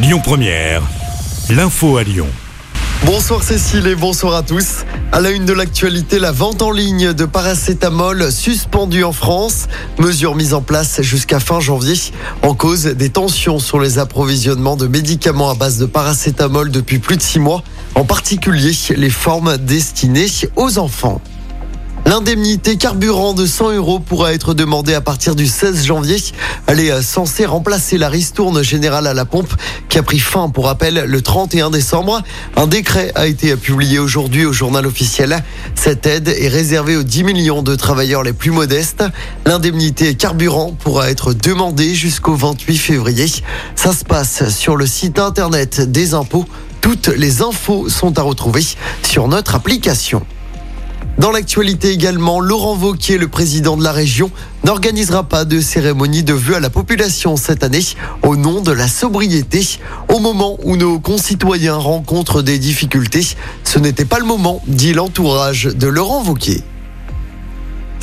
Lyon Première, l'info à Lyon. Bonsoir Cécile et bonsoir à tous. À la une de l'actualité, la vente en ligne de paracétamol suspendue en France. Mesure mise en place jusqu'à fin janvier en cause des tensions sur les approvisionnements de médicaments à base de paracétamol depuis plus de six mois, en particulier les formes destinées aux enfants. L'indemnité carburant de 100 euros pourra être demandée à partir du 16 janvier. Elle est censée remplacer la ristourne générale à la pompe qui a pris fin, pour rappel, le 31 décembre. Un décret a été publié aujourd'hui au journal officiel. Cette aide est réservée aux 10 millions de travailleurs les plus modestes. L'indemnité carburant pourra être demandée jusqu'au 28 février. Ça se passe sur le site internet des impôts. Toutes les infos sont à retrouver sur notre application. Dans l'actualité également, Laurent Vauquier, le président de la région, n'organisera pas de cérémonie de vœux à la population cette année au nom de la sobriété. Au moment où nos concitoyens rencontrent des difficultés, ce n'était pas le moment, dit l'entourage de Laurent Vauquier.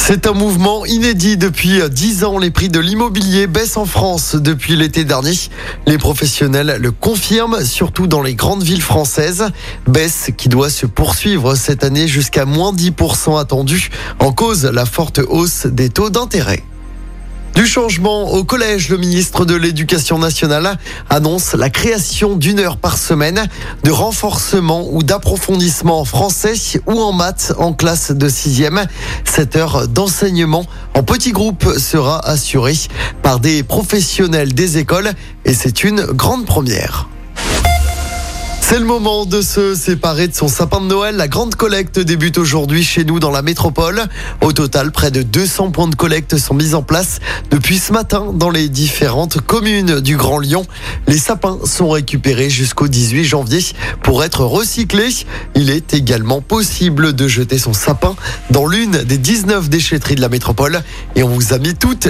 C'est un mouvement inédit depuis 10 ans. Les prix de l'immobilier baissent en France depuis l'été dernier. Les professionnels le confirment, surtout dans les grandes villes françaises. Baisse qui doit se poursuivre cette année jusqu'à moins 10% attendu en cause la forte hausse des taux d'intérêt. Changement au collège, le ministre de l'Éducation nationale annonce la création d'une heure par semaine de renforcement ou d'approfondissement en français ou en maths en classe de sixième. Cette heure d'enseignement en petit groupe sera assurée par des professionnels des écoles et c'est une grande première. C'est le moment de se séparer de son sapin de Noël. La grande collecte débute aujourd'hui chez nous dans la métropole. Au total, près de 200 points de collecte sont mis en place depuis ce matin dans les différentes communes du Grand Lyon. Les sapins sont récupérés jusqu'au 18 janvier pour être recyclés. Il est également possible de jeter son sapin dans l'une des 19 déchetteries de la métropole et on vous a mis toutes.